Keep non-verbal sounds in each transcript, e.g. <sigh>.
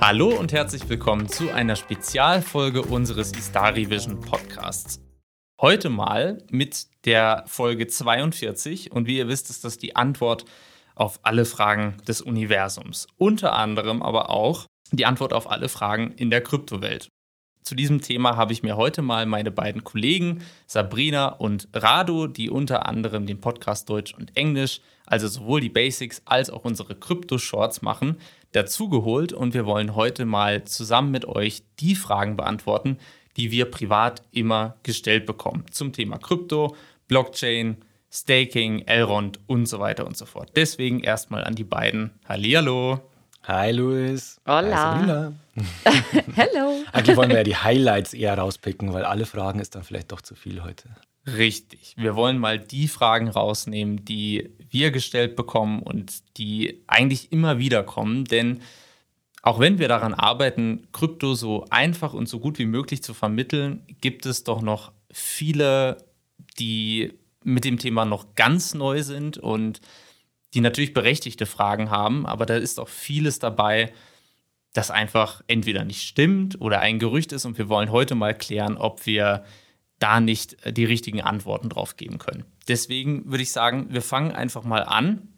Hallo und herzlich willkommen zu einer Spezialfolge unseres Istari Vision Podcasts. Heute mal mit der Folge 42 und wie ihr wisst, ist das die Antwort auf alle Fragen des Universums. Unter anderem aber auch die Antwort auf alle Fragen in der Kryptowelt. Zu diesem Thema habe ich mir heute mal meine beiden Kollegen Sabrina und Rado, die unter anderem den Podcast Deutsch und Englisch, also sowohl die Basics als auch unsere Krypto-Shorts machen, dazugeholt und wir wollen heute mal zusammen mit euch die Fragen beantworten, die wir privat immer gestellt bekommen zum Thema Krypto, Blockchain, Staking, Elrond und so weiter und so fort. Deswegen erstmal an die beiden. Hallihallo. Hi Luis. Hola. <laughs> <laughs> Hello. Eigentlich wollen wir ja die Highlights eher rauspicken, weil alle Fragen ist dann vielleicht doch zu viel heute. Richtig. Wir wollen mal die Fragen rausnehmen, die wir gestellt bekommen und die eigentlich immer wieder kommen. Denn auch wenn wir daran arbeiten, Krypto so einfach und so gut wie möglich zu vermitteln, gibt es doch noch viele, die mit dem Thema noch ganz neu sind und die natürlich berechtigte Fragen haben, aber da ist auch vieles dabei, das einfach entweder nicht stimmt oder ein Gerücht ist und wir wollen heute mal klären, ob wir da nicht die richtigen Antworten drauf geben können. Deswegen würde ich sagen, wir fangen einfach mal an.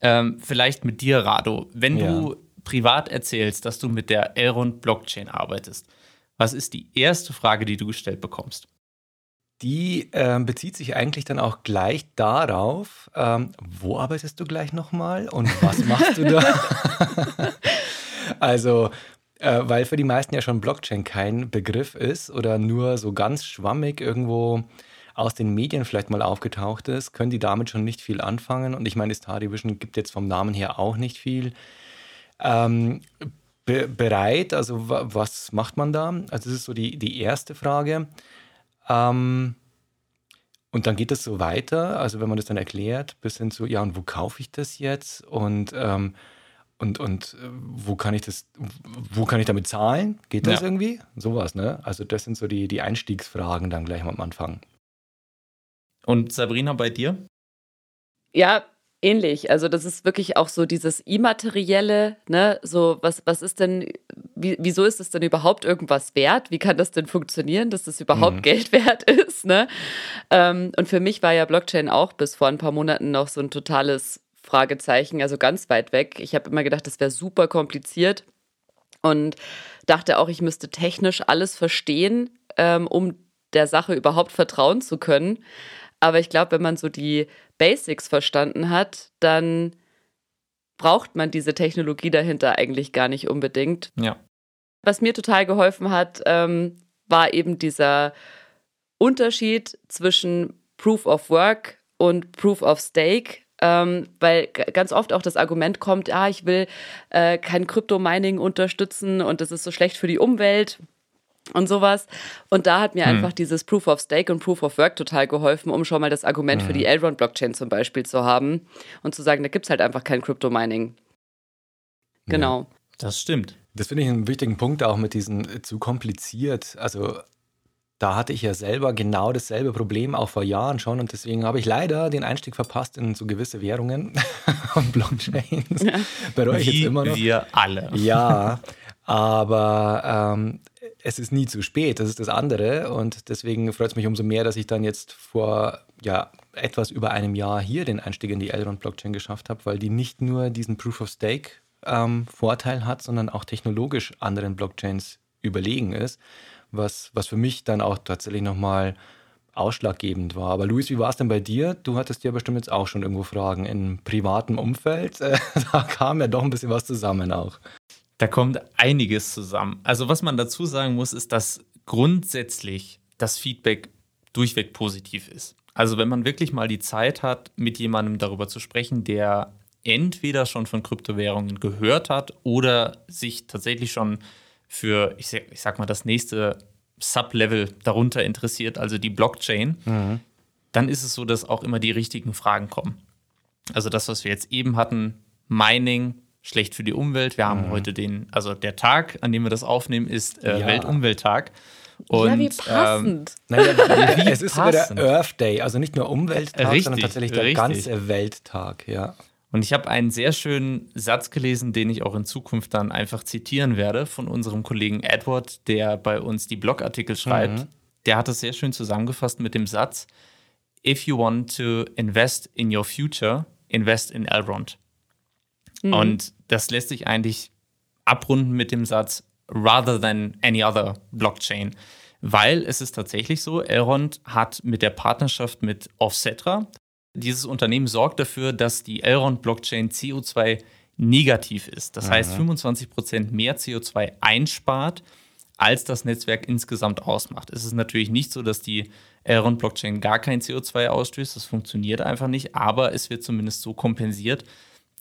Ähm, vielleicht mit dir, Rado. Wenn ja. du privat erzählst, dass du mit der Elrond Blockchain arbeitest, was ist die erste Frage, die du gestellt bekommst? die äh, bezieht sich eigentlich dann auch gleich darauf, ähm, wo arbeitest du gleich nochmal und was machst du da? <laughs> also, äh, weil für die meisten ja schon Blockchain kein Begriff ist oder nur so ganz schwammig irgendwo aus den Medien vielleicht mal aufgetaucht ist, können die damit schon nicht viel anfangen. Und ich meine, Istari Vision gibt jetzt vom Namen her auch nicht viel. Ähm, be bereit, also was macht man da? Also das ist so die, die erste Frage. Ähm, und dann geht es so weiter, also wenn man das dann erklärt, bis hin zu, ja, und wo kaufe ich das jetzt? Und, ähm, und, und äh, wo kann ich das, wo kann ich damit zahlen? Geht das ja. irgendwie? Sowas, ne? Also das sind so die, die Einstiegsfragen dann gleich am Anfang. Und Sabrina, bei dir? Ja, ähnlich. Also das ist wirklich auch so dieses Immaterielle, ne? So, was, was ist denn, wie, wieso ist es denn überhaupt irgendwas wert? Wie kann das denn funktionieren, dass das überhaupt mhm. Geld <laughs> wert ist? Ne? Ähm, und für mich war ja Blockchain auch bis vor ein paar Monaten noch so ein totales Fragezeichen, also ganz weit weg. Ich habe immer gedacht, das wäre super kompliziert und dachte auch, ich müsste technisch alles verstehen, ähm, um der Sache überhaupt vertrauen zu können. Aber ich glaube, wenn man so die Basics verstanden hat, dann braucht man diese Technologie dahinter eigentlich gar nicht unbedingt. Ja. Was mir total geholfen hat, ähm, war eben dieser Unterschied zwischen Proof of Work und Proof of Stake. Ähm, weil ganz oft auch das Argument kommt, ah, ich will äh, kein Krypto-Mining unterstützen und das ist so schlecht für die Umwelt und sowas. Und da hat mir hm. einfach dieses Proof of Stake und Proof of Work total geholfen, um schon mal das Argument hm. für die hm. Elrond-Blockchain zum Beispiel zu haben und zu sagen, da gibt es halt einfach kein Crypto-Mining. Genau. Ja, das stimmt. Das finde ich einen wichtigen Punkt auch mit diesen äh, zu kompliziert. Also da hatte ich ja selber genau dasselbe Problem auch vor Jahren schon und deswegen habe ich leider den Einstieg verpasst in so gewisse Währungen <laughs> und Blockchains. Ja. Bereue ich jetzt immer noch. Wir alle. Ja, <laughs> aber ähm, es ist nie zu spät, das ist das andere. Und deswegen freut es mich umso mehr, dass ich dann jetzt vor ja, etwas über einem Jahr hier den Einstieg in die Elrond-Blockchain geschafft habe, weil die nicht nur diesen Proof of Stake ähm, Vorteil hat, sondern auch technologisch anderen Blockchains überlegen ist, was, was für mich dann auch tatsächlich nochmal ausschlaggebend war. Aber Luis, wie war es denn bei dir? Du hattest ja bestimmt jetzt auch schon irgendwo Fragen im privaten Umfeld. <laughs> da kam ja doch ein bisschen was zusammen auch. Da kommt einiges zusammen. Also was man dazu sagen muss, ist, dass grundsätzlich das Feedback durchweg positiv ist. Also wenn man wirklich mal die Zeit hat, mit jemandem darüber zu sprechen, der entweder schon von Kryptowährungen gehört hat oder sich tatsächlich schon für, ich sag, ich sag mal, das nächste Sublevel darunter interessiert, also die Blockchain, mhm. dann ist es so, dass auch immer die richtigen Fragen kommen. Also das, was wir jetzt eben hatten, Mining, schlecht für die Umwelt. Wir haben mhm. heute den, also der Tag, an dem wir das aufnehmen, ist äh, ja. Weltumwelttag. Und, ja, wie passend. Ähm, naja, <laughs> wie es ist sogar der Earth Day, also nicht nur Umwelttag, richtig, sondern tatsächlich der richtig. ganze Welttag, ja. Und ich habe einen sehr schönen Satz gelesen, den ich auch in Zukunft dann einfach zitieren werde von unserem Kollegen Edward, der bei uns die Blogartikel schreibt. Mhm. Der hat es sehr schön zusammengefasst mit dem Satz: If you want to invest in your future, invest in Elrond. Mhm. Und das lässt sich eigentlich abrunden mit dem Satz: rather than any other blockchain. Weil es ist tatsächlich so, Elrond hat mit der Partnerschaft mit Offsetra, dieses Unternehmen sorgt dafür, dass die Elrond-Blockchain CO2 negativ ist. Das Aha. heißt, 25 Prozent mehr CO2 einspart, als das Netzwerk insgesamt ausmacht. Es ist natürlich nicht so, dass die Elrond-Blockchain gar kein CO2 ausstößt. Das funktioniert einfach nicht, aber es wird zumindest so kompensiert,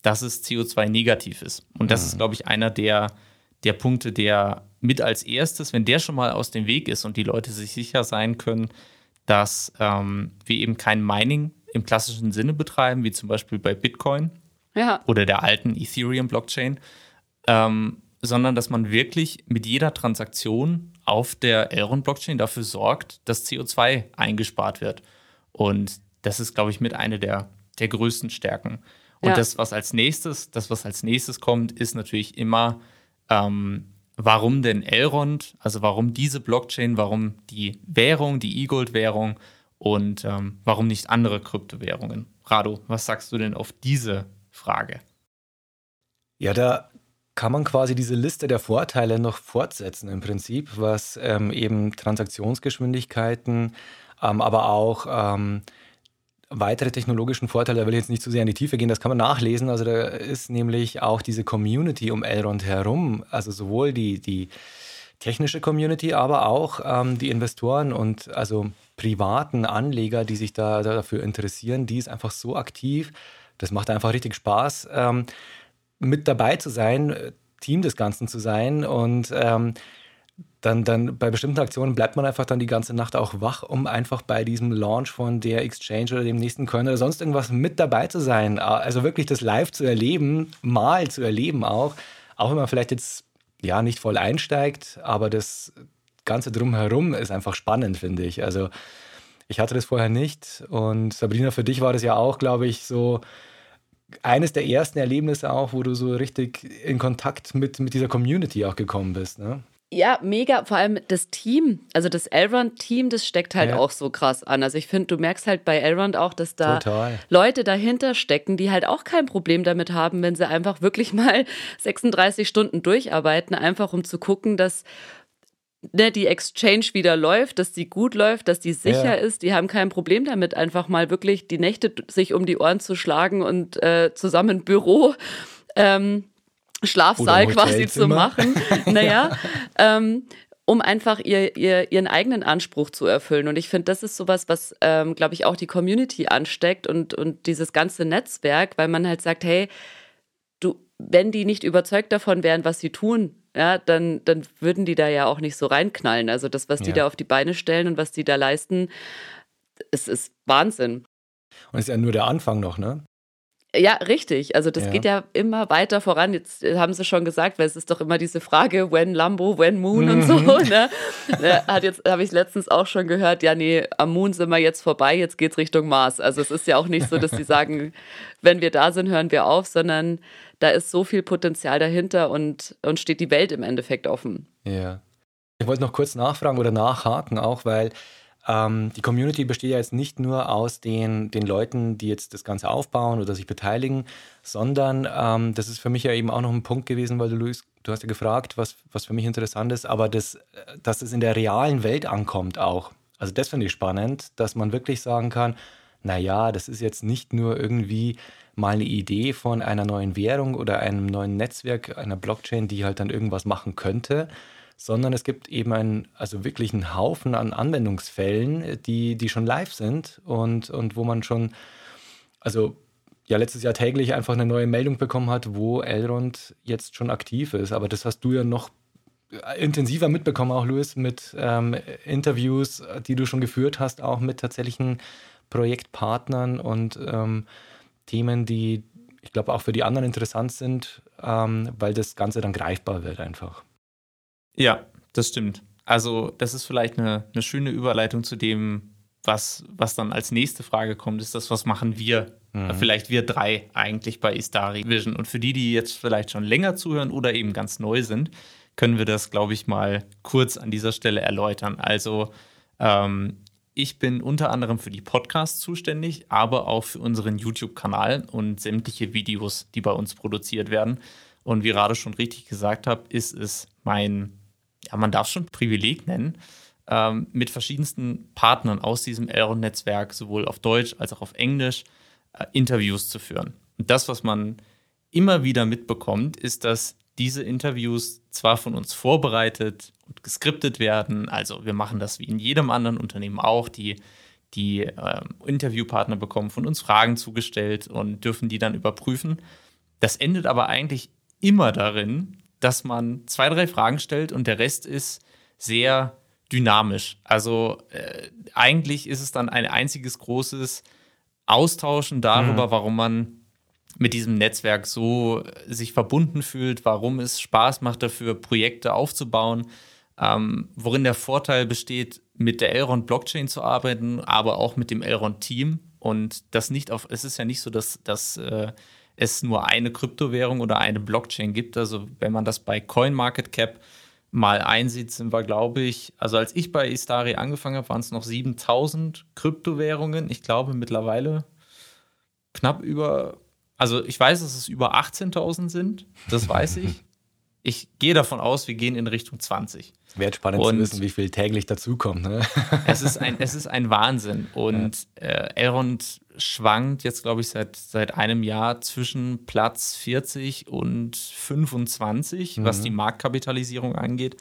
dass es CO2 negativ ist. Und das mhm. ist, glaube ich, einer der der Punkte, der mit als erstes, wenn der schon mal aus dem Weg ist und die Leute sich sicher sein können, dass ähm, wir eben kein Mining im klassischen Sinne betreiben, wie zum Beispiel bei Bitcoin ja. oder der alten Ethereum-Blockchain, ähm, sondern dass man wirklich mit jeder Transaktion auf der Elrond-Blockchain dafür sorgt, dass CO2 eingespart wird. Und das ist, glaube ich, mit einer der, der größten Stärken. Und ja. das, was als nächstes, das, was als nächstes kommt, ist natürlich immer ähm, warum denn Elrond, also warum diese Blockchain, warum die Währung, die E-Gold-Währung und ähm, warum nicht andere Kryptowährungen? Rado, was sagst du denn auf diese Frage? Ja, da kann man quasi diese Liste der Vorteile noch fortsetzen im Prinzip, was ähm, eben Transaktionsgeschwindigkeiten, ähm, aber auch ähm, weitere technologischen Vorteile, da will ich jetzt nicht zu sehr in die Tiefe gehen, das kann man nachlesen. Also da ist nämlich auch diese Community um Elrond herum, also sowohl die, die technische Community, aber auch ähm, die Investoren und also privaten Anleger, die sich da, da, dafür interessieren, die ist einfach so aktiv. Das macht einfach richtig Spaß, ähm, mit dabei zu sein, Team des Ganzen zu sein und ähm, dann, dann bei bestimmten Aktionen bleibt man einfach dann die ganze Nacht auch wach, um einfach bei diesem Launch von der Exchange oder dem nächsten Coin oder sonst irgendwas mit dabei zu sein. Also wirklich das live zu erleben, mal zu erleben auch. Auch wenn man vielleicht jetzt ja nicht voll einsteigt, aber das Ganze drumherum ist einfach spannend, finde ich. Also ich hatte das vorher nicht und Sabrina, für dich war das ja auch, glaube ich, so eines der ersten Erlebnisse auch, wo du so richtig in Kontakt mit, mit dieser Community auch gekommen bist. Ne? Ja, mega. Vor allem das Team, also das Elrond-Team, das steckt halt ja. auch so krass an. Also ich finde, du merkst halt bei Elrond auch, dass da Total. Leute dahinter stecken, die halt auch kein Problem damit haben, wenn sie einfach wirklich mal <laughs> 36 Stunden durcharbeiten, einfach um zu gucken, dass ne, die Exchange wieder läuft, dass die gut läuft, dass die sicher ja. ist. Die haben kein Problem damit, einfach mal wirklich die Nächte sich um die Ohren zu schlagen und äh, zusammen Büro. Ähm, Schlafsaal quasi zu machen. <laughs> Naja, ähm, um einfach ihr, ihr, ihren eigenen Anspruch zu erfüllen. Und ich finde, das ist sowas, was, ähm, glaube ich, auch die Community ansteckt und, und dieses ganze Netzwerk, weil man halt sagt, hey, du, wenn die nicht überzeugt davon wären, was sie tun, ja, dann, dann würden die da ja auch nicht so reinknallen. Also das, was die ja. da auf die Beine stellen und was die da leisten, es ist Wahnsinn. Und es ist ja nur der Anfang noch, ne? Ja, richtig. Also das ja. geht ja immer weiter voran. Jetzt haben sie schon gesagt, weil es ist doch immer diese Frage, when Lambo, when Moon und so. Mhm. Ne? Hat jetzt habe ich letztens auch schon gehört. Ja, nee, am Moon sind wir jetzt vorbei. Jetzt geht's Richtung Mars. Also es ist ja auch nicht so, dass sie <laughs> sagen, wenn wir da sind, hören wir auf, sondern da ist so viel Potenzial dahinter und und steht die Welt im Endeffekt offen. Ja. Ich wollte noch kurz nachfragen oder nachhaken auch, weil ähm, die Community besteht ja jetzt nicht nur aus den, den Leuten, die jetzt das Ganze aufbauen oder sich beteiligen, sondern ähm, das ist für mich ja eben auch noch ein Punkt gewesen, weil du, Luis, du hast ja gefragt, was, was für mich interessant ist, aber das, dass es in der realen Welt ankommt auch. Also das finde ich spannend, dass man wirklich sagen kann, naja, das ist jetzt nicht nur irgendwie mal eine Idee von einer neuen Währung oder einem neuen Netzwerk, einer Blockchain, die halt dann irgendwas machen könnte, sondern es gibt eben einen, also wirklich einen Haufen an Anwendungsfällen, die, die schon live sind und, und wo man schon, also ja, letztes Jahr täglich einfach eine neue Meldung bekommen hat, wo Elrond jetzt schon aktiv ist. Aber das hast du ja noch intensiver mitbekommen, auch Luis, mit ähm, Interviews, die du schon geführt hast, auch mit tatsächlichen Projektpartnern und ähm, Themen, die ich glaube auch für die anderen interessant sind, ähm, weil das Ganze dann greifbar wird einfach. Ja, das stimmt. Also, das ist vielleicht eine, eine schöne Überleitung zu dem, was, was dann als nächste Frage kommt, ist das, was machen wir Mhm. Vielleicht wir drei eigentlich bei Istari Vision. Und für die, die jetzt vielleicht schon länger zuhören oder eben ganz neu sind, können wir das, glaube ich, mal kurz an dieser Stelle erläutern. Also ähm, ich bin unter anderem für die Podcasts zuständig, aber auch für unseren YouTube-Kanal und sämtliche Videos, die bei uns produziert werden. Und wie gerade schon richtig gesagt habe, ist es mein, ja, man darf es schon Privileg nennen, ähm, mit verschiedensten Partnern aus diesem Elrond-Netzwerk, sowohl auf Deutsch als auch auf Englisch, äh, Interviews zu führen. Und das, was man immer wieder mitbekommt, ist, dass diese Interviews zwar von uns vorbereitet und geskriptet werden, also wir machen das wie in jedem anderen Unternehmen auch, die, die äh, Interviewpartner bekommen von uns Fragen zugestellt und dürfen die dann überprüfen. Das endet aber eigentlich immer darin, dass man zwei, drei Fragen stellt und der Rest ist sehr dynamisch. Also äh, eigentlich ist es dann ein einziges großes Austauschen darüber, mhm. warum man mit diesem Netzwerk so äh, sich verbunden fühlt, warum es Spaß macht dafür, Projekte aufzubauen, ähm, worin der Vorteil besteht, mit der Elrond Blockchain zu arbeiten, aber auch mit dem Elrond Team und das nicht auf, es ist ja nicht so, dass, dass äh, es nur eine Kryptowährung oder eine Blockchain gibt. Also wenn man das bei CoinMarketCap mal einsieht, sind wir, glaube ich, also als ich bei Istari angefangen habe, waren es noch 7000 Kryptowährungen. Ich glaube mittlerweile knapp über also ich weiß, dass es über 18.000 sind, das weiß ich. <laughs> Ich gehe davon aus, wir gehen in Richtung 20. Wäre spannend und zu wissen, wie viel täglich dazukommt. Ne? <laughs> es, ist ein, es ist ein Wahnsinn. Und ja. äh, Elrond schwankt jetzt, glaube ich, seit, seit einem Jahr zwischen Platz 40 und 25, mhm. was die Marktkapitalisierung angeht.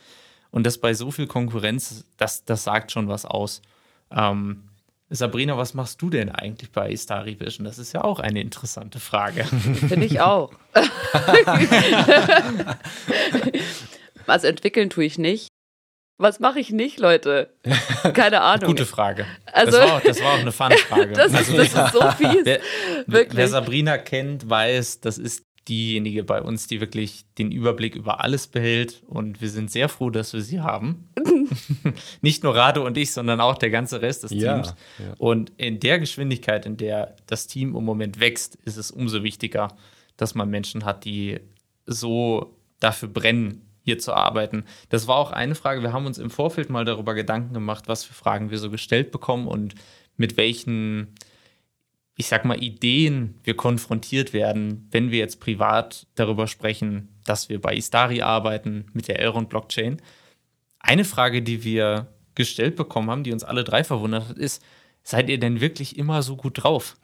Und das bei so viel Konkurrenz, das, das sagt schon was aus. Ähm, Sabrina, was machst du denn eigentlich bei Istari Vision? Das ist ja auch eine interessante Frage. <laughs> Finde ich auch. <laughs> also entwickeln tue ich nicht. Was mache ich nicht, Leute? Keine Ahnung. Gute Frage. Also, das, war, das war auch eine Fun-Frage. <laughs> das, also, das ist so fies. Wer, wer Sabrina kennt, weiß, das ist diejenige bei uns, die wirklich den Überblick über alles behält. Und wir sind sehr froh, dass wir sie haben. <laughs> Nicht nur Rado und ich, sondern auch der ganze Rest des ja, Teams. Ja. Und in der Geschwindigkeit, in der das Team im Moment wächst, ist es umso wichtiger, dass man Menschen hat, die so dafür brennen, hier zu arbeiten. Das war auch eine Frage. Wir haben uns im Vorfeld mal darüber Gedanken gemacht, was für Fragen wir so gestellt bekommen und mit welchen ich sag mal, Ideen wir konfrontiert werden, wenn wir jetzt privat darüber sprechen, dass wir bei Istari arbeiten mit der Elrond Blockchain. Eine Frage, die wir gestellt bekommen haben, die uns alle drei verwundert hat, ist, seid ihr denn wirklich immer so gut drauf?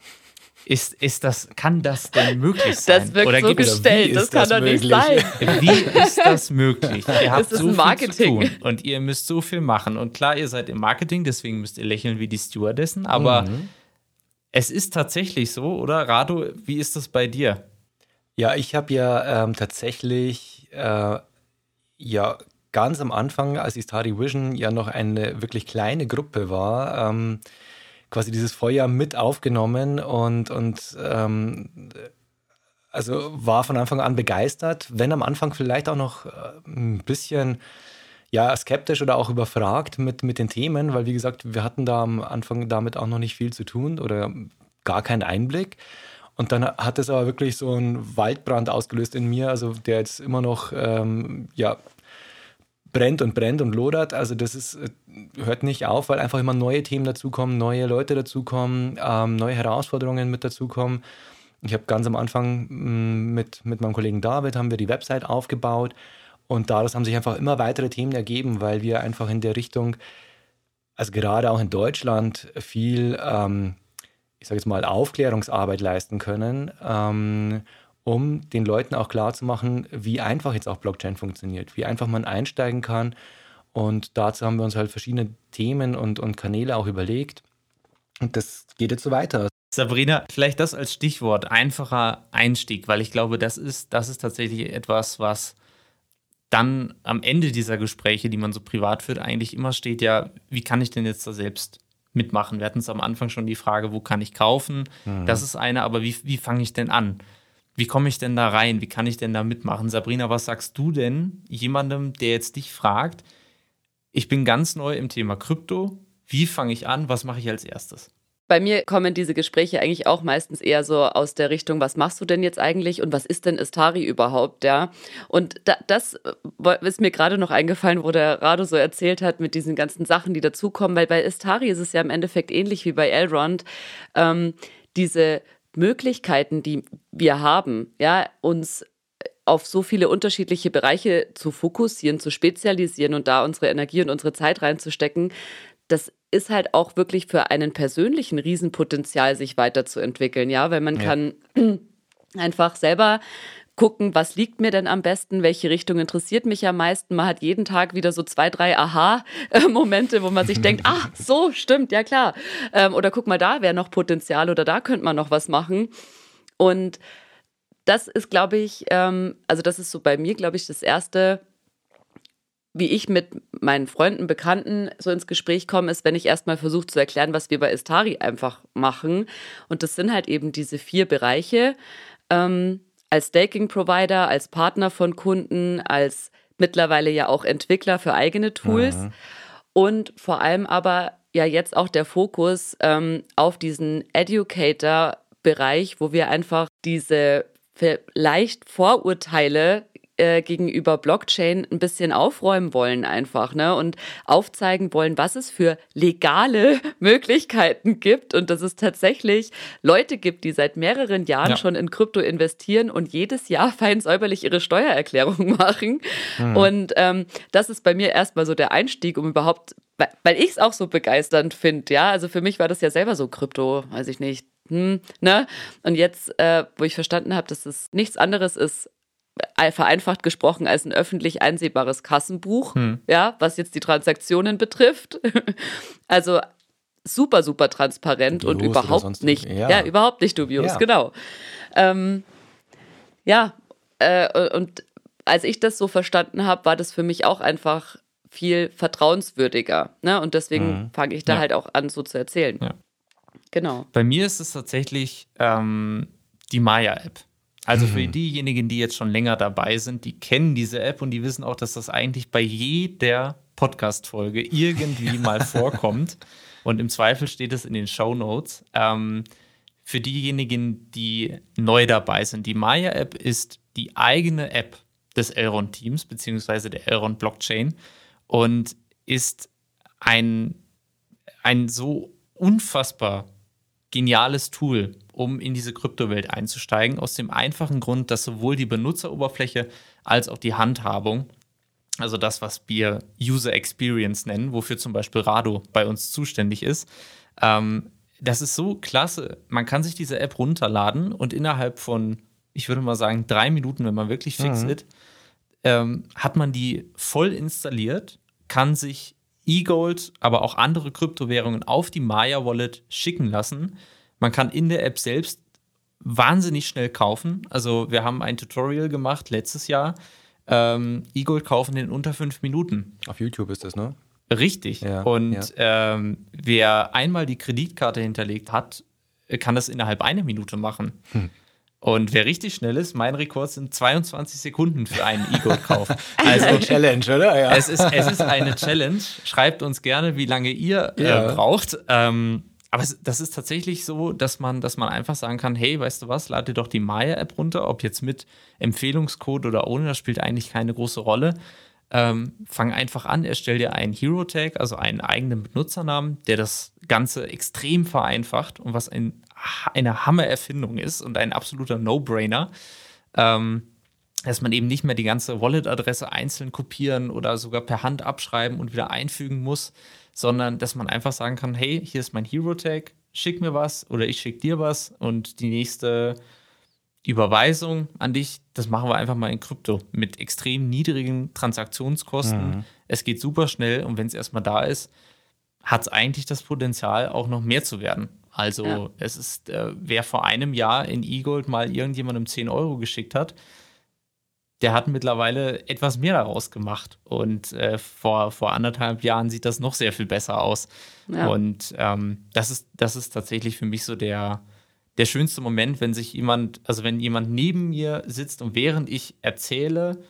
Ist, ist das, kann das denn möglich sein? Das wird oder so gestellt, das kann doch nicht sein. Wie ist das möglich? Ihr <laughs> habt so viel zu tun und ihr müsst so viel machen. Und klar, ihr seid im Marketing, deswegen müsst ihr lächeln wie die Stewardessen, aber mhm es ist tatsächlich so, oder? Rado, wie ist das bei dir? Ja, ich habe ja ähm, tatsächlich äh, ja ganz am Anfang, als die Starry Vision ja noch eine wirklich kleine Gruppe war, ähm, quasi dieses Feuer mit aufgenommen und, und ähm, also war von Anfang an begeistert, wenn am Anfang vielleicht auch noch äh, ein bisschen ja, skeptisch oder auch überfragt mit, mit den Themen, weil wie gesagt, wir hatten da am Anfang damit auch noch nicht viel zu tun oder gar keinen Einblick. Und dann hat es aber wirklich so einen Waldbrand ausgelöst in mir, also der jetzt immer noch ähm, ja, brennt und brennt und lodert. Also das ist, äh, hört nicht auf, weil einfach immer neue Themen dazukommen, neue Leute dazukommen, ähm, neue Herausforderungen mit dazukommen. Ich habe ganz am Anfang mm, mit, mit meinem Kollegen David haben wir die Website aufgebaut und daraus haben sich einfach immer weitere Themen ergeben, weil wir einfach in der Richtung, also gerade auch in Deutschland, viel, ähm, ich sage jetzt mal, Aufklärungsarbeit leisten können, ähm, um den Leuten auch klarzumachen, wie einfach jetzt auch Blockchain funktioniert, wie einfach man einsteigen kann. Und dazu haben wir uns halt verschiedene Themen und, und Kanäle auch überlegt. Und das geht jetzt so weiter. Sabrina, vielleicht das als Stichwort, einfacher Einstieg, weil ich glaube, das ist, das ist tatsächlich etwas, was dann am Ende dieser Gespräche, die man so privat führt, eigentlich immer steht ja, wie kann ich denn jetzt da selbst mitmachen? Wir hatten es am Anfang schon die Frage, wo kann ich kaufen? Mhm. Das ist eine, aber wie, wie fange ich denn an? Wie komme ich denn da rein? Wie kann ich denn da mitmachen? Sabrina, was sagst du denn jemandem, der jetzt dich fragt, ich bin ganz neu im Thema Krypto, wie fange ich an? Was mache ich als erstes? Bei mir kommen diese Gespräche eigentlich auch meistens eher so aus der Richtung, was machst du denn jetzt eigentlich und was ist denn Istari überhaupt, ja? Und da, das äh, ist mir gerade noch eingefallen, wo der Rado so erzählt hat mit diesen ganzen Sachen, die dazukommen, weil bei Istari ist es ja im Endeffekt ähnlich wie bei Elrond. Ähm, diese Möglichkeiten, die wir haben, ja, uns auf so viele unterschiedliche Bereiche zu fokussieren, zu spezialisieren und da unsere Energie und unsere Zeit reinzustecken, das ist halt auch wirklich für einen persönlichen Riesenpotenzial, sich weiterzuentwickeln, ja, weil man ja. kann <clears throat> einfach selber gucken, was liegt mir denn am besten, welche Richtung interessiert mich am meisten. Man hat jeden Tag wieder so zwei, drei Aha-Momente, wo man sich <laughs> denkt, ach, so, stimmt, ja klar. Ähm, oder guck mal, da wäre noch Potenzial oder da könnte man noch was machen. Und das ist, glaube ich, ähm, also das ist so bei mir, glaube ich, das erste wie ich mit meinen Freunden, Bekannten so ins Gespräch komme, ist, wenn ich erstmal versuche zu erklären, was wir bei Istari einfach machen. Und das sind halt eben diese vier Bereiche. Ähm, als Staking-Provider, als Partner von Kunden, als mittlerweile ja auch Entwickler für eigene Tools. Mhm. Und vor allem aber ja jetzt auch der Fokus ähm, auf diesen Educator-Bereich, wo wir einfach diese vielleicht Vorurteile äh, gegenüber Blockchain ein bisschen aufräumen wollen einfach, ne? Und aufzeigen wollen, was es für legale <laughs> Möglichkeiten gibt und dass es tatsächlich Leute gibt, die seit mehreren Jahren ja. schon in Krypto investieren und jedes Jahr <laughs> fein säuberlich ihre Steuererklärung <laughs> machen. Mhm. Und ähm, das ist bei mir erstmal so der Einstieg, um überhaupt, weil ich es auch so begeisternd finde, ja. Also für mich war das ja selber so Krypto, weiß ich nicht, hm, ne? Und jetzt, äh, wo ich verstanden habe, dass es nichts anderes ist vereinfacht gesprochen als ein öffentlich einsehbares Kassenbuch, hm. ja, was jetzt die Transaktionen betrifft. <laughs> also super, super transparent dubios und überhaupt nicht, ja. ja. überhaupt nicht dubios, ja. genau. Ähm, ja, äh, und als ich das so verstanden habe, war das für mich auch einfach viel vertrauenswürdiger. Ne? Und deswegen mhm. fange ich da ja. halt auch an, so zu erzählen. Ja. Genau. Bei mir ist es tatsächlich ähm, die Maya-App. Also für mhm. diejenigen, die jetzt schon länger dabei sind, die kennen diese App und die wissen auch, dass das eigentlich bei jeder Podcast-Folge irgendwie <laughs> mal vorkommt. Und im Zweifel steht es in den Show Notes. Ähm, für diejenigen, die neu dabei sind, die Maya-App ist die eigene App des Elrond-Teams, beziehungsweise der Elrond-Blockchain und ist ein, ein so unfassbar geniales Tool, um in diese Kryptowelt einzusteigen, aus dem einfachen Grund, dass sowohl die Benutzeroberfläche als auch die Handhabung, also das, was wir User Experience nennen, wofür zum Beispiel Rado bei uns zuständig ist, ähm, das ist so klasse. Man kann sich diese App runterladen und innerhalb von, ich würde mal sagen, drei Minuten, wenn man wirklich fix mhm. ist, ähm, hat man die voll installiert, kann sich E-Gold, aber auch andere Kryptowährungen auf die Maya Wallet schicken lassen. Man kann in der App selbst wahnsinnig schnell kaufen. Also wir haben ein Tutorial gemacht letztes Jahr. Ähm, E-Gold kaufen in unter fünf Minuten. Auf YouTube ist das, ne? Richtig. Ja, und ja. Ähm, wer einmal die Kreditkarte hinterlegt hat, kann das innerhalb einer Minute machen. Hm. Und wer richtig schnell ist, mein Rekord sind 22 Sekunden für einen E-Gold-Kauf. <laughs> Also eine Challenge, oder? Ja. Es, ist, es ist eine Challenge. Schreibt uns gerne, wie lange ihr äh, ja. braucht. Ähm, aber es, das ist tatsächlich so, dass man, dass man einfach sagen kann, hey, weißt du was, lad dir doch die Maya-App runter, ob jetzt mit Empfehlungscode oder ohne, das spielt eigentlich keine große Rolle. Ähm, fang einfach an, erstell dir einen Hero-Tag, also einen eigenen Benutzernamen, der das Ganze extrem vereinfacht und was ein eine Hammer-Erfindung ist und ein absoluter No-Brainer. Ähm, dass man eben nicht mehr die ganze Wallet-Adresse einzeln kopieren oder sogar per Hand abschreiben und wieder einfügen muss, sondern dass man einfach sagen kann, hey, hier ist mein Hero-Tag, schick mir was oder ich schick dir was und die nächste Überweisung an dich, das machen wir einfach mal in Krypto mit extrem niedrigen Transaktionskosten. Mhm. Es geht super schnell und wenn es erstmal da ist, hat es eigentlich das Potenzial, auch noch mehr zu werden. Also ja. es ist, äh, wer vor einem Jahr in E-Gold mal irgendjemandem 10 Euro geschickt hat, der hat mittlerweile etwas mehr daraus gemacht. Und äh, vor, vor anderthalb Jahren sieht das noch sehr viel besser aus. Ja. Und ähm, das, ist, das ist tatsächlich für mich so der, der schönste Moment, wenn sich jemand, also wenn jemand neben mir sitzt und während ich erzähle,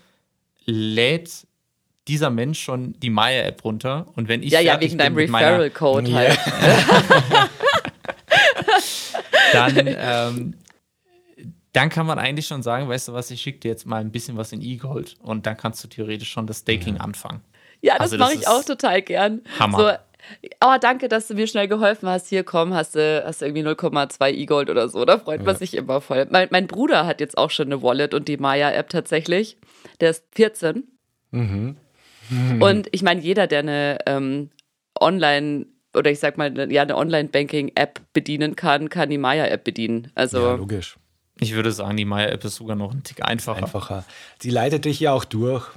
lädt dieser Mensch schon die Maya-App runter. Und wenn ich ja, ja, wegen deinem Referral-Code halt. <laughs> dann, ähm, dann kann man eigentlich schon sagen, weißt du was, ich schicke dir jetzt mal ein bisschen was in E-Gold und dann kannst du theoretisch schon das Staking ja. anfangen. Ja, das also, mache ich auch total gern. Hammer. So, Oh, danke, dass du mir schnell geholfen hast. Hier, komm, hast du, hast du irgendwie 0,2 E-Gold oder so. Da freut man sich immer voll. Mein, mein, Bruder hat jetzt auch schon eine Wallet und die Maya-App tatsächlich. Der ist 14. Mhm. <laughs> Und ich meine, jeder, der eine ähm, Online- oder ich sag mal, ja, eine Online-Banking-App bedienen kann, kann die Maya-App bedienen. Also, ja, logisch. Ich würde sagen, die Maya-App ist sogar noch ein Tick einfacher. Einfacher. Sie leitet dich ja auch durch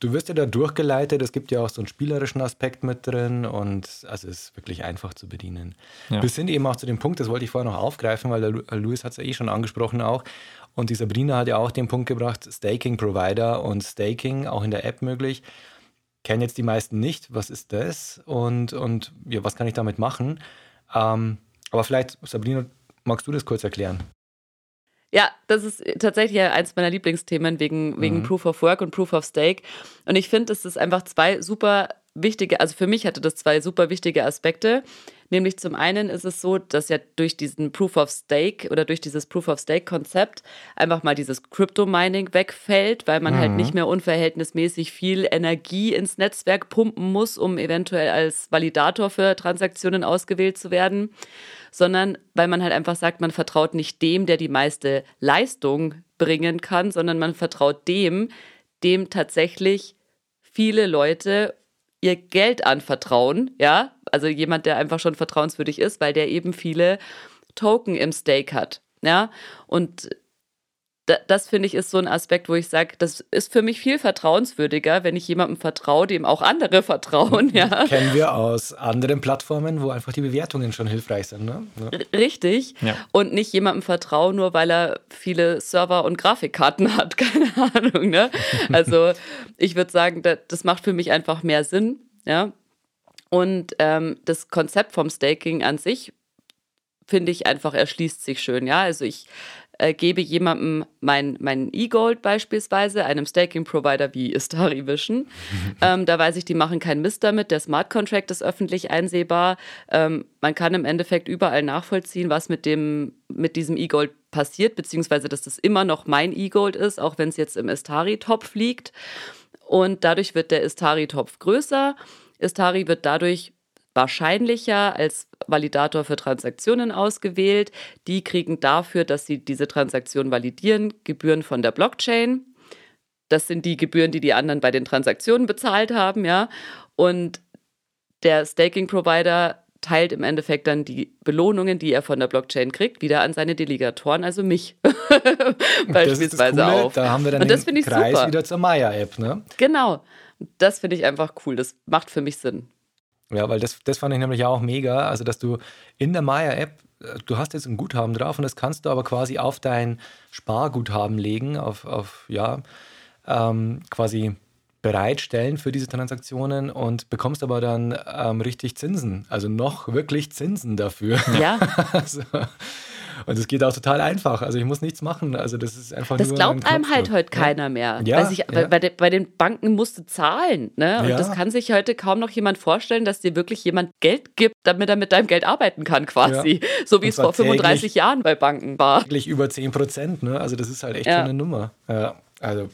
du wirst ja da durchgeleitet. Es gibt ja auch so einen spielerischen Aspekt mit drin und also es ist wirklich einfach zu bedienen. Ja. Wir sind eben auch zu dem Punkt, das wollte ich vorher noch aufgreifen, weil der Louis hat es ja eh schon angesprochen auch. Und die Sabrina hat ja auch den Punkt gebracht, Staking-Provider und Staking auch in der App möglich. Kennen jetzt die meisten nicht, was ist das und, und ja, was kann ich damit machen? Ähm, aber vielleicht, Sabrina, magst du das kurz erklären? Ja, das ist tatsächlich eins meiner Lieblingsthemen wegen, wegen mhm. Proof of Work und Proof of Stake. Und ich finde, es ist einfach zwei super wichtige, also für mich hatte das zwei super wichtige Aspekte. Nämlich zum einen ist es so, dass ja durch diesen Proof of Stake oder durch dieses Proof of Stake Konzept einfach mal dieses Crypto Mining wegfällt, weil man halt mhm. halt nicht mehr unverhältnismäßig viel Energie ins Netzwerk pumpen muss, um eventuell als Validator für Transaktionen ausgewählt zu werden, sondern weil man halt einfach sagt, man vertraut nicht dem, der die meiste Leistung bringen kann, sondern man vertraut dem, dem tatsächlich viele Leute ihr Geld anvertrauen, ja, also jemand, der einfach schon vertrauenswürdig ist, weil der eben viele Token im Stake hat, ja, und das finde ich ist so ein Aspekt, wo ich sage, das ist für mich viel vertrauenswürdiger, wenn ich jemandem vertraue, dem auch andere <laughs> vertrauen. Ja. Kennen wir aus anderen Plattformen, wo einfach die Bewertungen schon hilfreich sind. Ne? Ja. Richtig. Ja. Und nicht jemandem vertraue, nur weil er viele Server und Grafikkarten <laughs> hat. Keine Ahnung. Ne? Also ich würde sagen, das macht für mich einfach mehr Sinn. Ja. Und ähm, das Konzept vom Staking an sich finde ich einfach erschließt sich schön. Ja, also ich äh, gebe jemandem mein, mein E-Gold beispielsweise, einem Staking-Provider wie Istari Vision. <laughs> ähm, da weiß ich, die machen keinen Mist damit. Der Smart Contract ist öffentlich einsehbar. Ähm, man kann im Endeffekt überall nachvollziehen, was mit, dem, mit diesem E-Gold passiert, beziehungsweise dass das immer noch mein E-Gold ist, auch wenn es jetzt im Istari-Topf liegt. Und dadurch wird der Istari-Topf größer. Istari wird dadurch wahrscheinlicher als Validator für Transaktionen ausgewählt. Die kriegen dafür, dass sie diese Transaktion validieren, Gebühren von der Blockchain. Das sind die Gebühren, die die anderen bei den Transaktionen bezahlt haben, ja. Und der Staking-Provider teilt im Endeffekt dann die Belohnungen, die er von der Blockchain kriegt, wieder an seine Delegatoren, also mich <laughs> beispielsweise auf. Da haben wir dann Und das den Kreis super. wieder zur Maya-App, ne? Genau. Das finde ich einfach cool. Das macht für mich Sinn. Ja, weil das, das fand ich nämlich auch mega. Also, dass du in der Maya-App, äh, du hast jetzt ein Guthaben drauf und das kannst du aber quasi auf dein Sparguthaben legen, auf, auf ja, ähm, quasi bereitstellen für diese Transaktionen und bekommst aber dann ähm, richtig Zinsen, also noch wirklich Zinsen dafür. Ja. <laughs> also, und es geht auch total einfach. Also ich muss nichts machen. Also das ist einfach das glaubt einem halt heute keiner mehr. Ja, sich, ja. Bei, bei, bei, den Banken musst du zahlen. Ne? Und ja. das kann sich heute kaum noch jemand vorstellen, dass dir wirklich jemand Geld gibt, damit er mit deinem Geld arbeiten kann, quasi. So wie es vor 35 Jahren bei Banken war. Wirklich über 10 Prozent. Ne? Also das ist halt echt schon eine Nummer. Ja. Also.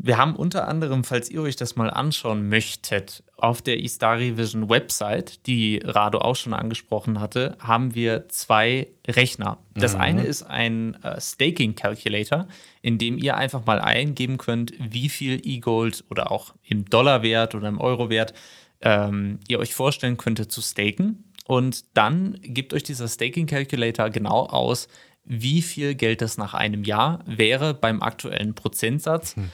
Wir haben unter anderem, falls ihr euch das mal anschauen möchtet, auf der Istari Vision Website, die Rado auch schon angesprochen hatte, haben wir zwei Rechner. Das mhm. eine ist ein äh, Staking Calculator, in dem ihr einfach mal eingeben könnt, wie viel E-Gold oder auch im Dollarwert oder im Eurowert ähm, ihr euch vorstellen könntet zu staken. Und dann gibt euch dieser Staking Calculator genau aus, wie viel Geld das nach einem Jahr wäre beim aktuellen Prozentsatz. Mhm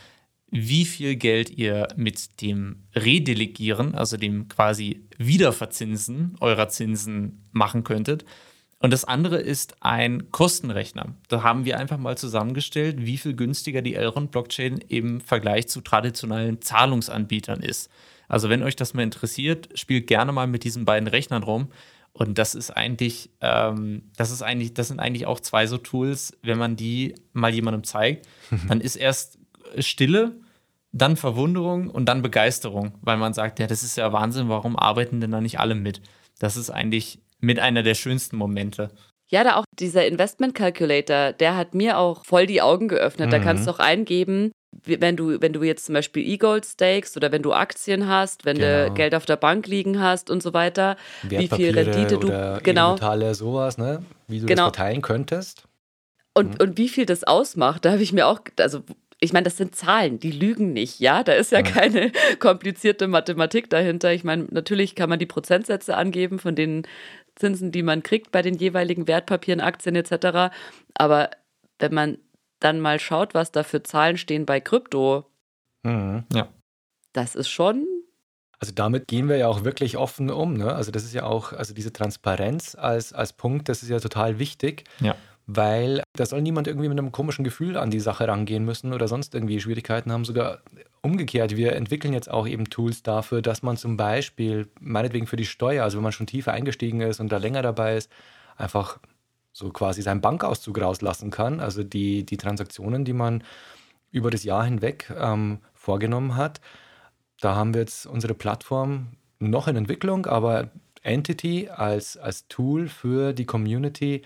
wie viel Geld ihr mit dem Redelegieren, also dem quasi Wiederverzinsen eurer Zinsen machen könntet. Und das andere ist ein Kostenrechner. Da haben wir einfach mal zusammengestellt, wie viel günstiger die Elrond-Blockchain im Vergleich zu traditionellen Zahlungsanbietern ist. Also wenn euch das mal interessiert, spielt gerne mal mit diesen beiden Rechnern rum. Und das ist eigentlich, ähm, das ist eigentlich, das sind eigentlich auch zwei so Tools, wenn man die mal jemandem zeigt, <laughs> dann ist erst Stille dann Verwunderung und dann Begeisterung, weil man sagt, ja, das ist ja Wahnsinn, warum arbeiten denn da nicht alle mit? Das ist eigentlich mit einer der schönsten Momente. Ja, da auch dieser Investment Calculator, der hat mir auch voll die Augen geöffnet. Mhm. Da kannst du auch eingeben, wenn du, wenn du jetzt zum Beispiel E-Gold stakest oder wenn du Aktien hast, wenn genau. du Geld auf der Bank liegen hast und so weiter, wie viel Rendite du genau Metale, sowas, ne? Wie du genau. das verteilen könntest. Und, mhm. und wie viel das ausmacht, da habe ich mir auch, also ich meine, das sind Zahlen, die lügen nicht, ja. Da ist ja mhm. keine <laughs> komplizierte Mathematik dahinter. Ich meine, natürlich kann man die Prozentsätze angeben von den Zinsen, die man kriegt bei den jeweiligen Wertpapieren, Aktien etc. Aber wenn man dann mal schaut, was da für Zahlen stehen bei Krypto, mhm. ja. das ist schon. Also damit gehen wir ja auch wirklich offen um. Ne? Also das ist ja auch, also diese Transparenz als, als Punkt, das ist ja total wichtig. Ja. Weil da soll niemand irgendwie mit einem komischen Gefühl an die Sache rangehen müssen oder sonst irgendwie Schwierigkeiten haben. Sogar umgekehrt, wir entwickeln jetzt auch eben Tools dafür, dass man zum Beispiel, meinetwegen für die Steuer, also wenn man schon tiefer eingestiegen ist und da länger dabei ist, einfach so quasi seinen Bankauszug rauslassen kann. Also die, die Transaktionen, die man über das Jahr hinweg ähm, vorgenommen hat. Da haben wir jetzt unsere Plattform noch in Entwicklung, aber Entity als, als Tool für die Community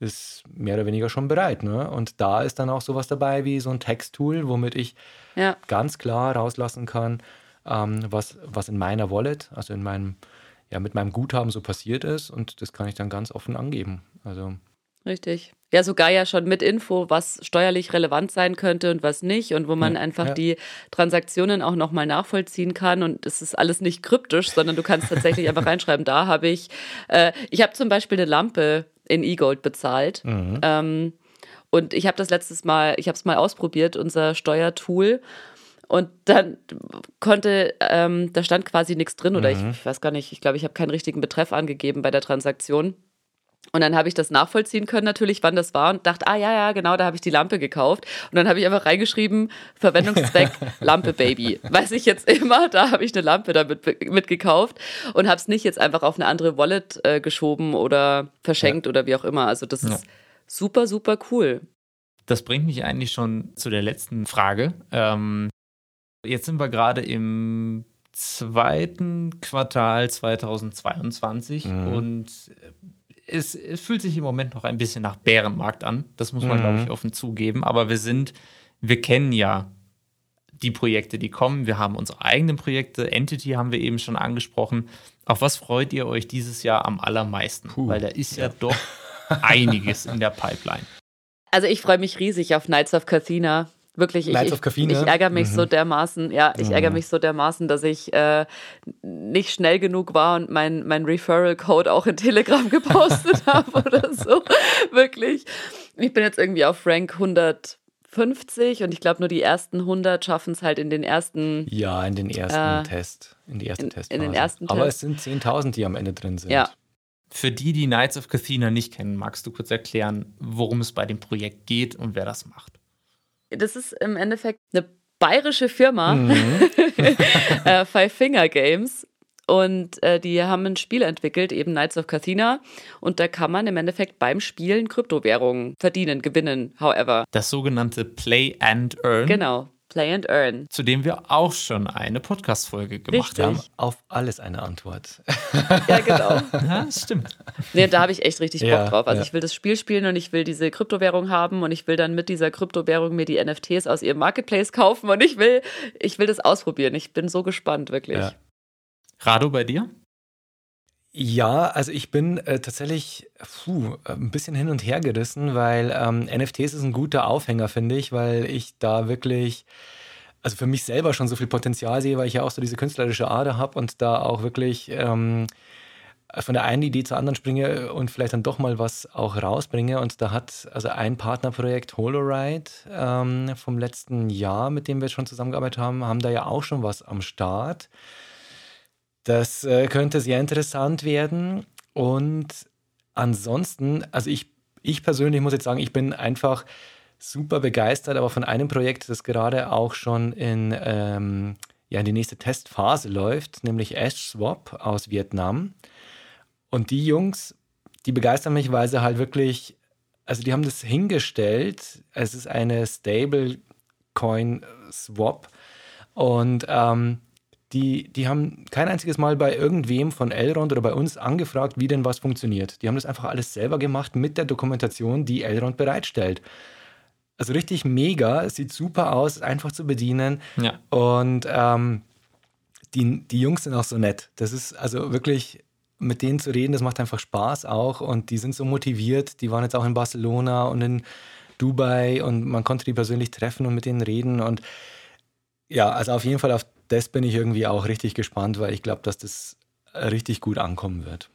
ist mehr oder weniger schon bereit. Ne? Und da ist dann auch sowas dabei wie so ein Texttool, womit ich ja. ganz klar rauslassen kann, ähm, was, was in meiner Wallet, also in meinem ja, mit meinem Guthaben so passiert ist und das kann ich dann ganz offen angeben. Also Richtig. Ja, sogar ja schon mit Info, was steuerlich relevant sein könnte und was nicht und wo man ja, einfach ja. die Transaktionen auch nochmal nachvollziehen kann und es ist alles nicht kryptisch, sondern du kannst tatsächlich einfach <laughs> reinschreiben, da habe ich, äh, ich habe zum Beispiel eine Lampe in E-Gold bezahlt mhm. ähm, und ich habe das letztes Mal, ich habe es mal ausprobiert, unser Steuertool und dann konnte, ähm, da stand quasi nichts drin oder mhm. ich, ich, weiß gar nicht, ich glaube, ich habe keinen richtigen Betreff angegeben bei der Transaktion. Und dann habe ich das nachvollziehen können natürlich, wann das war und dachte, ah ja, ja, genau, da habe ich die Lampe gekauft. Und dann habe ich einfach reingeschrieben, Verwendungszweck <laughs> Lampe Baby. Weiß ich jetzt immer, da habe ich eine Lampe damit mitgekauft und habe es nicht jetzt einfach auf eine andere Wallet äh, geschoben oder verschenkt ja. oder wie auch immer. Also das ja. ist super, super cool. Das bringt mich eigentlich schon zu der letzten Frage. Ähm, Jetzt sind wir gerade im zweiten Quartal 2022 mhm. und es, es, fühlt sich im Moment noch ein bisschen nach Bärenmarkt an. Das muss man, mhm. glaube ich, offen zugeben. Aber wir sind, wir kennen ja die Projekte, die kommen. Wir haben unsere eigenen Projekte. Entity haben wir eben schon angesprochen. Auf was freut ihr euch dieses Jahr am allermeisten? Puh, Weil da ist ja, ja doch einiges in der Pipeline. Also ich freue mich riesig auf Knights of Cathena. Wirklich, ich, ich, ich, ärgere mich mhm. so dermaßen, ja, ich mhm. ärgere mich so dermaßen, dass ich äh, nicht schnell genug war und mein, mein Referral-Code auch in Telegram <laughs> gepostet habe oder so. Wirklich. Ich bin jetzt irgendwie auf Rank 150 und ich glaube nur die ersten 100 schaffen es halt in den ersten. Ja, in den ersten äh, Test, in die erste in, Testphase. In den ersten Aber Test. es sind 10.000, die am Ende drin sind. Ja. Für die, die Knights of Cathena nicht kennen, magst du kurz erklären, worum es bei dem Projekt geht und wer das macht? Das ist im Endeffekt eine bayerische Firma, mhm. <laughs> äh, Five Finger Games. Und äh, die haben ein Spiel entwickelt, eben Knights of Cathena. Und da kann man im Endeffekt beim Spielen Kryptowährungen verdienen, gewinnen, however. Das sogenannte Play and Earn. Genau. Play and Earn. Zu dem wir auch schon eine Podcast-Folge gemacht richtig. haben. Auf alles eine Antwort. Ja, genau. ja, das stimmt. Nee, da habe ich echt richtig Bock ja, drauf. Also ja. ich will das Spiel spielen und ich will diese Kryptowährung haben und ich will dann mit dieser Kryptowährung mir die NFTs aus ihrem Marketplace kaufen und ich will, ich will das ausprobieren. Ich bin so gespannt, wirklich. Ja. Rado, bei dir? Ja, also ich bin äh, tatsächlich puh, ein bisschen hin und her gerissen, weil ähm, NFTs ist ein guter Aufhänger, finde ich, weil ich da wirklich, also für mich selber schon so viel Potenzial sehe, weil ich ja auch so diese künstlerische Ader habe und da auch wirklich ähm, von der einen Idee zur anderen springe und vielleicht dann doch mal was auch rausbringe. Und da hat also ein Partnerprojekt Holoride ähm, vom letzten Jahr, mit dem wir schon zusammengearbeitet haben, haben da ja auch schon was am Start. Das äh, könnte sehr interessant werden. Und ansonsten, also ich, ich persönlich muss jetzt sagen, ich bin einfach super begeistert, aber von einem Projekt, das gerade auch schon in, ähm, ja, in die nächste Testphase läuft, nämlich Ash Swap aus Vietnam. Und die Jungs, die begeistern mich, weil sie halt wirklich, also die haben das hingestellt. Es ist eine Stablecoin Swap und ähm, die, die haben kein einziges Mal bei irgendwem von Elrond oder bei uns angefragt, wie denn was funktioniert. Die haben das einfach alles selber gemacht mit der Dokumentation, die Elrond bereitstellt. Also richtig mega, es sieht super aus, einfach zu bedienen. Ja. Und ähm, die, die Jungs sind auch so nett. Das ist also wirklich, mit denen zu reden, das macht einfach Spaß auch. Und die sind so motiviert. Die waren jetzt auch in Barcelona und in Dubai und man konnte die persönlich treffen und mit denen reden. Und ja, also auf jeden Fall auf das bin ich irgendwie auch richtig gespannt, weil ich glaube, dass das richtig gut ankommen wird.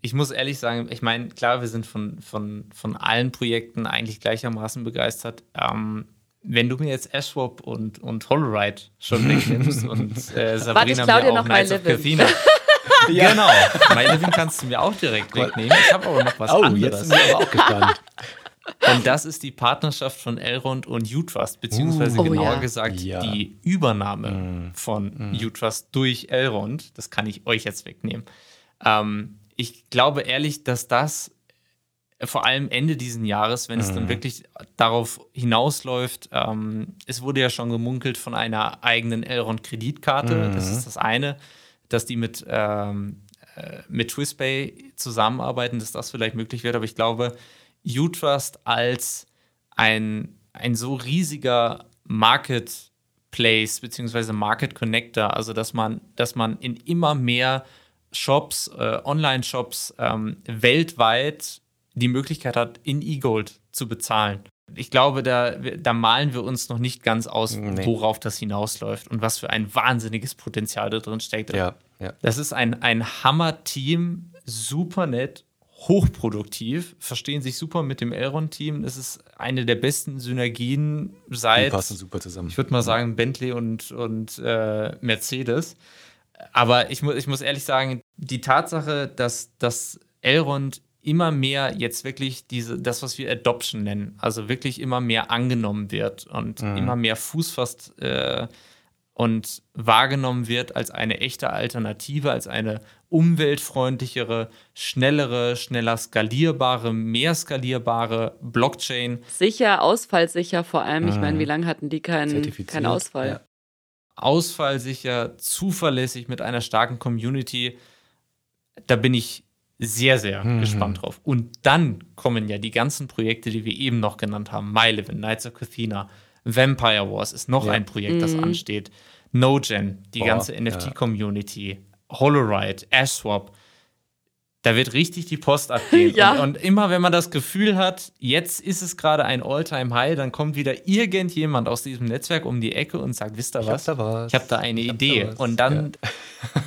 Ich muss ehrlich sagen, ich meine, klar, wir sind von, von, von allen Projekten eigentlich gleichermaßen begeistert. Ähm, wenn du mir jetzt Ashwap und, und Holoride schon wegnimmst <laughs> und äh, Sabrina Warte, mir auch <laughs> Knights of Cathina. ja. Genau. My Living kannst du mir auch direkt wegnehmen. Ich habe aber noch was oh, anderes. jetzt sind wir aber auch gespannt. <laughs> Und das ist die Partnerschaft von Elrond und Utrust, beziehungsweise Uh, oh, genauer ja. gesagt Ja. die Übernahme Mm. von Utrust durch Elrond. Das kann ich euch jetzt wegnehmen. Ähm, ich glaube ehrlich, dass das vor allem Ende diesen Jahres, wenn es dann wirklich darauf hinausläuft, ähm, es wurde ja schon gemunkelt von einer eigenen Elrond-Kreditkarte. Das ist das eine, dass die mit, ähm, äh, mit TwistPay zusammenarbeiten, dass das vielleicht möglich wird. Aber ich glaube, Utrust als ein, ein so riesiger Marketplace beziehungsweise Market Connector, also dass man, dass man in immer mehr Shops, äh, Online-Shops ähm, weltweit die Möglichkeit hat, in E-Gold zu bezahlen. Ich glaube, da, da malen wir uns noch nicht ganz aus, Nee. worauf das hinausläuft und was für ein wahnsinniges Potenzial da drin steckt. Ja, ja. Das ist ein, ein Hammer-Team, super nett, hochproduktiv, verstehen sich super mit dem Elrond-Team. Das ist eine der besten Synergien Die seit, passen super zusammen. ich würde mal sagen, Bentley und, und äh, Mercedes. Aber ich, mu ich muss ehrlich sagen, die Tatsache, dass, dass Elrond immer mehr jetzt wirklich diese, das, was wir Adoption nennen, also wirklich immer mehr angenommen wird und immer mehr Fuß fasst äh, und wahrgenommen wird als eine echte Alternative, als eine umweltfreundlichere, schnellere, schneller skalierbare, mehr skalierbare Blockchain. Sicher, ausfallsicher vor allem. Ich meine, wie lange hatten die keinen keinen Ausfall? ja. ausfallsicher, zuverlässig mit einer starken Community. Da bin ich sehr, sehr Mhm. gespannt drauf. Und dann kommen ja die ganzen Projekte, die wir eben noch genannt haben. MyLivin, Knights of Cathena, Vampire Wars ist noch Ja. ein Projekt, das ansteht. NoGen, die Boah, ganze ja. NFT-Community, Holoride, AshSwap. Da wird richtig die Post abgehen. <laughs> Ja. und, und immer, wenn man das Gefühl hat, jetzt ist es gerade ein All-Time-High, dann kommt wieder irgendjemand aus diesem Netzwerk um die Ecke und sagt, wisst ihr Ich hab was? da was. Ich habe da eine hab Idee. da was. und dann,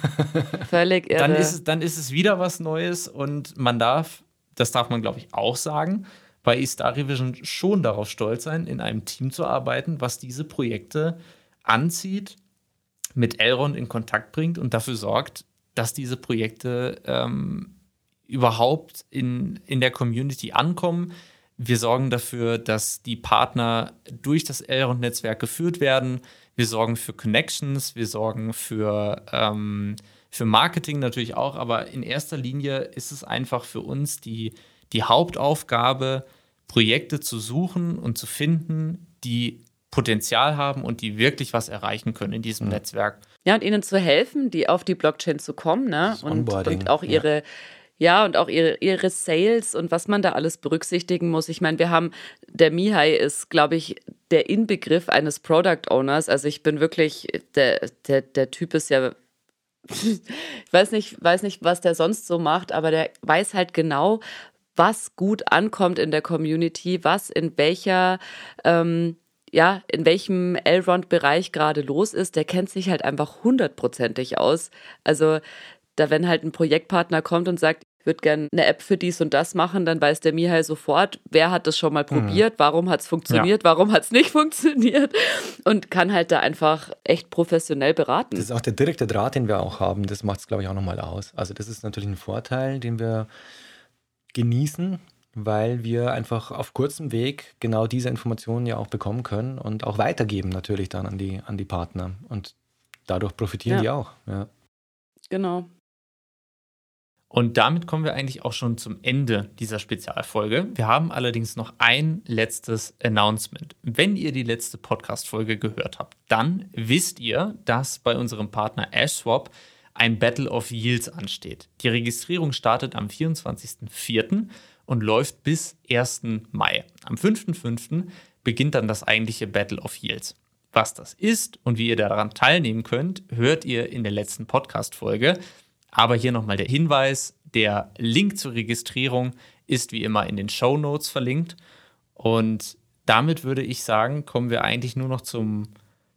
<laughs> Völlig irre. dann, ist es, dann ist es wieder was Neues und man darf, das darf man glaube ich auch sagen, bei eStar Revision schon darauf stolz sein, in einem Team zu arbeiten, was diese Projekte anzieht, mit Elrond in Kontakt bringt und dafür sorgt, dass diese Projekte ähm, überhaupt in, in der Community ankommen. Wir sorgen dafür, dass die Partner durch das Elrond-Netzwerk geführt werden. Wir sorgen für Connections, wir sorgen für, ähm, für Marketing natürlich auch, aber in erster Linie ist es einfach für uns die, die Hauptaufgabe, Projekte zu suchen und zu finden, die Potenzial haben und die wirklich was erreichen können in diesem Netzwerk. Ja, und ihnen zu helfen, die auf die Blockchain zu kommen, ne? Und, und auch ja. ihre, ja. und auch ihre, ihre Sales und was man da alles berücksichtigen muss. Ich meine, wir haben, der Mihai ist, glaube ich, der Inbegriff eines Product Owners. Also ich bin wirklich, der, der, der Typ ist ja <laughs> ich weiß nicht, weiß nicht, was der sonst so macht, aber der weiß halt genau, was gut ankommt in der Community, was in welcher, ähm, ja, in welchem Elrond-Bereich gerade los ist. Der kennt sich halt einfach hundertprozentig aus. Also, da wenn halt ein Projektpartner kommt und sagt, ich würde gerne eine App für dies und das machen, dann weiß der Mihai sofort, wer hat das schon mal probiert, warum hat es funktioniert, warum hat es nicht <laughs> funktioniert und kann halt da einfach echt professionell beraten. Das ist auch der direkte Draht, den wir auch haben. Das macht es, glaube ich, auch nochmal aus. Also, das ist natürlich ein Vorteil, den wir genießen, weil wir einfach auf kurzem Weg genau diese Informationen ja auch bekommen können und auch weitergeben natürlich dann an die, an die Partner. Und dadurch profitieren Ja. die auch. Ja. Genau. Und damit kommen wir eigentlich auch schon zum Ende dieser Spezialfolge. Wir haben allerdings noch ein letztes Announcement. Wenn ihr die letzte Podcast-Folge gehört habt, dann wisst ihr, dass bei unserem Partner AshSwap ein Battle of Yields ansteht. Die Registrierung startet am 24.04. und läuft bis 1. Mai. Am 5.05. beginnt dann das eigentliche Battle of Yields. Was das ist und wie ihr daran teilnehmen könnt, hört ihr in der letzten Podcast-Folge. Aber hier nochmal der Hinweis: der Link zur Registrierung ist wie immer in den Show Notes verlinkt. Und damit würde ich sagen, kommen wir eigentlich nur noch zum,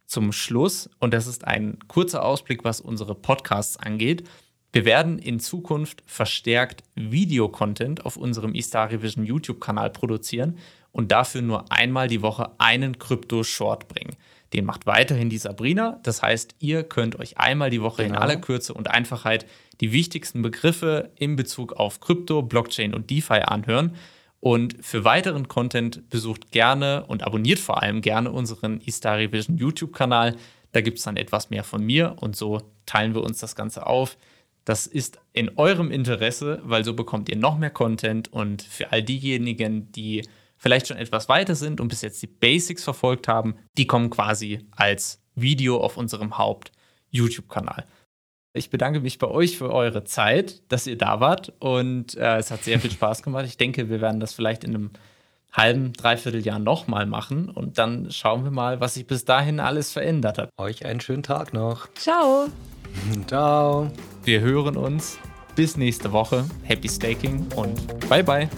zum Schluss. Und das ist ein kurzer Ausblick, was unsere Podcasts angeht. Wir werden in Zukunft verstärkt Videocontent auf unserem Istari Vision YouTube-Kanal produzieren und dafür nur einmal die Woche einen Krypto-Short bringen. Den macht weiterhin die Sabrina. Das heißt, ihr könnt euch einmal die Woche genau. in aller Kürze und Einfachheit die wichtigsten Begriffe in Bezug auf Krypto, Blockchain und DeFi anhören. Und für weiteren Content besucht gerne und abonniert vor allem gerne unseren Istari Vision YouTube-Kanal. Da gibt es dann etwas mehr von mir und so teilen wir uns das Ganze auf. Das ist in eurem Interesse, weil so bekommt ihr noch mehr Content und für all diejenigen, die vielleicht schon etwas weiter sind und bis jetzt die Basics verfolgt haben, die kommen quasi als Video auf unserem Haupt-YouTube-Kanal. Ich bedanke mich bei euch für eure Zeit, dass ihr da wart und äh, es hat sehr viel Spaß gemacht. Ich denke, wir werden das vielleicht in einem halben, dreiviertel Jahr nochmal machen und dann schauen wir mal, was sich bis dahin alles verändert hat. Euch einen schönen Tag noch. Ciao. <laughs> Ciao. Wir hören uns. Bis nächste Woche. Happy Staking und bye bye.